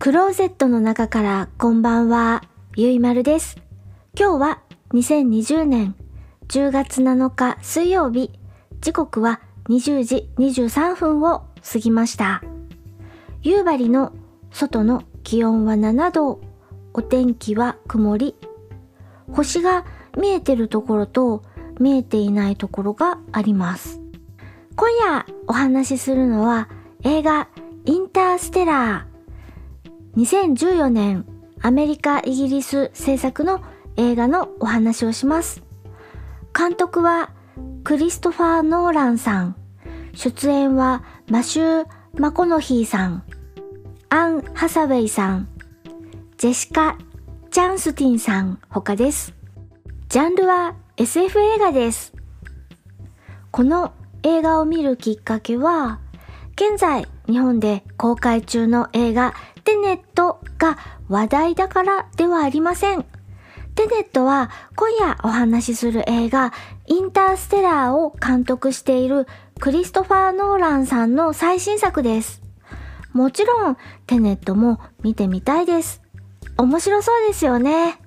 クローゼットの中からこんばんは、ゆいまるです。今日は2020年10月7日水曜日、時刻は20時23分を過ぎました。夕張の外の気温は7度、お天気は曇り、星が見えてるところと見えていないところがあります。今夜お話しするのは映画インターステラー。2014年アメリカ・イギリス制作の映画のお話をします。監督はクリストファー・ノーランさん。出演はマシュー・マコノヒーさん。アン・ハサウェイさん。ジェシカ・チャンスティンさん他です。ジャンルは SF 映画です。この映画を見るきっかけは、現在日本で公開中の映画テネットが話題だからではありません。テネットは今夜お話しする映画インターステラーを監督しているクリストファー・ノーランさんの最新作です。もちろんテネットも見てみたいです。面白そうですよね。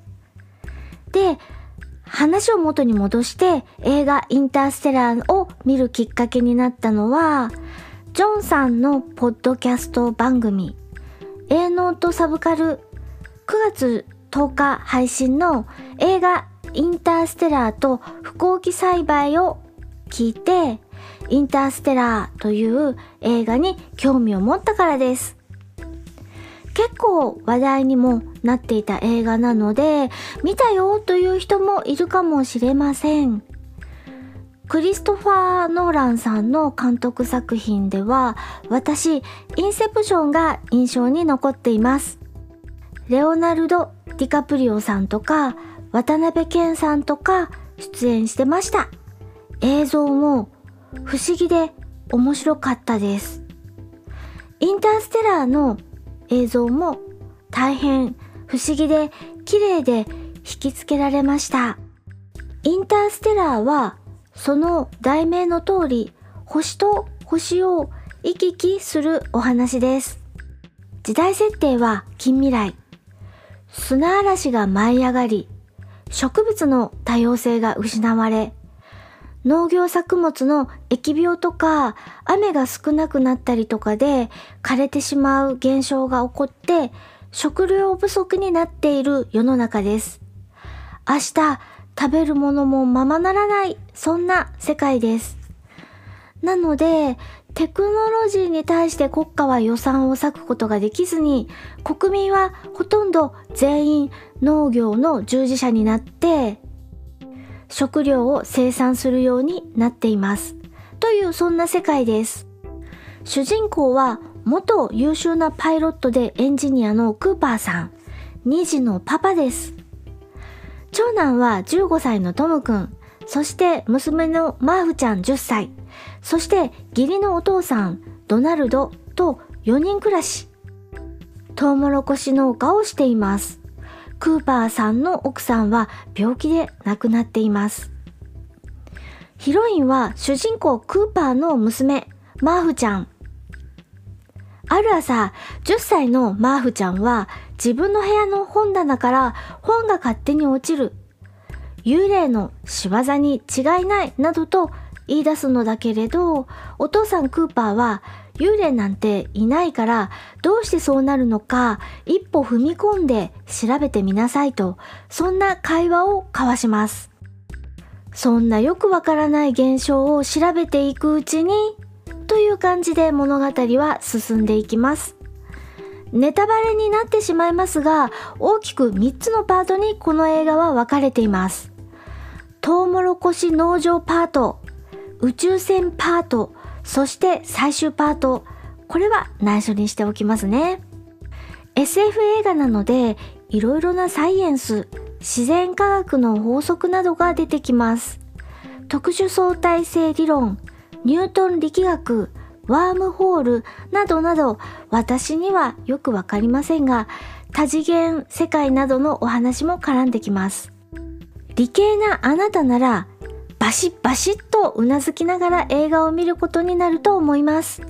で、話を元に戻して映画インターステラーを見るきっかけになったのは、ジョンさんのポッドキャスト番組、営農とサブカル9月10日配信の映画インターステラーと飛行機栽培を聞いて、インターステラーという映画に興味を持ったからです。結構話題にもなっていた映画なので、見たよという人もいるかもしれません。クリストファー・ノーランさんの監督作品では、私、インセプションが印象に残っています。レオナルド・ディカプリオさんとか、渡辺謙さんとか出演してました。映像も不思議で面白かったです。インターステラーの映像も大変不思議で綺麗で引きつけられました。インターステラーはその題名の通り星と星を行き来するお話です。時代設定は近未来。砂嵐が舞い上がり、植物の多様性が失われ、農業作物の疫病とか雨が少なくなったりとかで枯れてしまう現象が起こって食料不足になっている世の中です。明日食べるものもままならないそんな世界です。なのでテクノロジーに対して国家は予算を割くことができずに国民はほとんど全員農業の従事者になって食料を生産するようになっています。というそんな世界です。主人公は元優秀なパイロットでエンジニアのクーパーさん。2児のパパです。長男は15歳のトムくん。そして娘のマーフちゃん10歳。そして義理のお父さんドナルドと4人暮らし。トウモロコシ農家をしています。クーパーさんの奥さんは病気で亡くなっています。ヒロインは主人公クーパーの娘、マーフちゃん。ある朝、10歳のマーフちゃんは自分の部屋の本棚から本が勝手に落ちる。幽霊の仕業に違いないなどと言い出すのだけれど、お父さんクーパーは幽霊なんていないからどうしてそうなるのか一歩踏み込んで調べてみなさいとそんな会話を交わしますそんなよくわからない現象を調べていくうちにという感じで物語は進んでいきますネタバレになってしまいますが大きく3つのパートにこの映画は分かれていますトウモロコシ農場パート宇宙船パートそして最終パート。これは内緒にしておきますね。SF 映画なので、いろいろなサイエンス、自然科学の法則などが出てきます。特殊相対性理論、ニュートン力学、ワームホールなどなど、私にはよくわかりませんが、多次元世界などのお話も絡んできます。理系なあなたなら、バシッバシッとうなずきながら映画を見ることになると思います。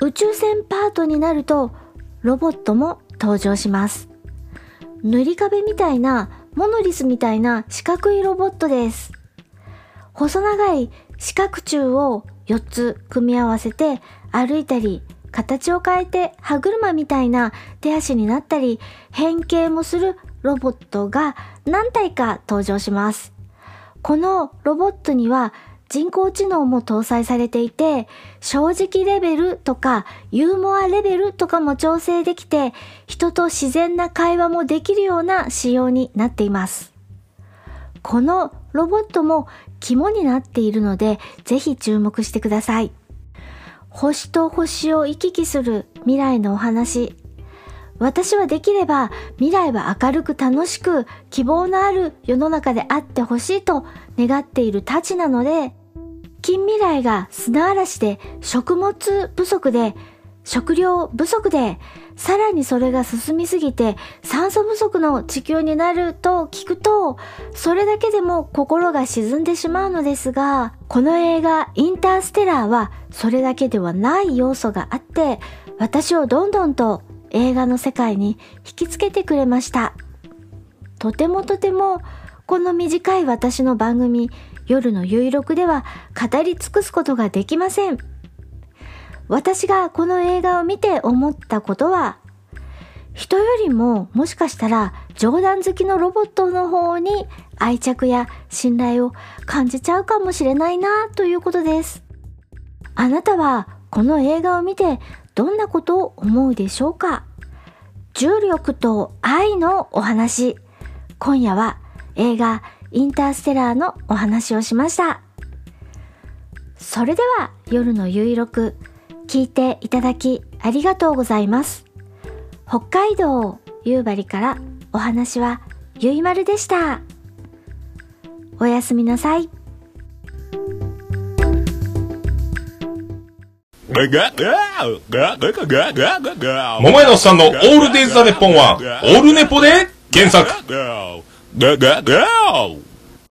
宇宙船パートになると、ロボットも登場します。塗り壁みたいな、モノリスみたいな四角いロボットです。細長い四角柱を4つ組み合わせて歩いたり、形を変えて歯車みたいな手足になったり、変形もするロボットが何体か登場します。このロボットには人工知能も搭載されていて、正直レベルとかユーモアレベルとかも調整できて、人と自然な会話もできるような仕様になっています。このロボットも肝になっているので、ぜひ注目してください。星と星を行き来する未来のお話。私はできれば未来は明るく楽しく希望のある世の中であってほしいと願っているたちなので、近未来が砂嵐で食物不足で食料不足でさらにそれが進みすぎて酸素不足の地球になると聞くとそれだけでも心が沈んでしまうのですがこの映画インターステラーはそれだけではない要素があって私をどんどんと映画の世界に引きつけてくれましたとてもとてもこの短い私の番組夜の有力では語り尽くすことができません。私がこの映画を見て思ったことは、人よりももしかしたら冗談好きのロボットの方に愛着や信頼を感じちゃうかもしれないなということです。あなたはこの映画を見てどんなことを思うでしょうか？重力と愛のお話。今夜は映画インターステラーのお話をしました。それでは夜のゆいろく聞いていただきありがとうございます。北海道夕張からお話はゆいまるでした。おやすみなさい。桃屋のさんのオールデイズ・ザ・ネッポンは、オールネポで検索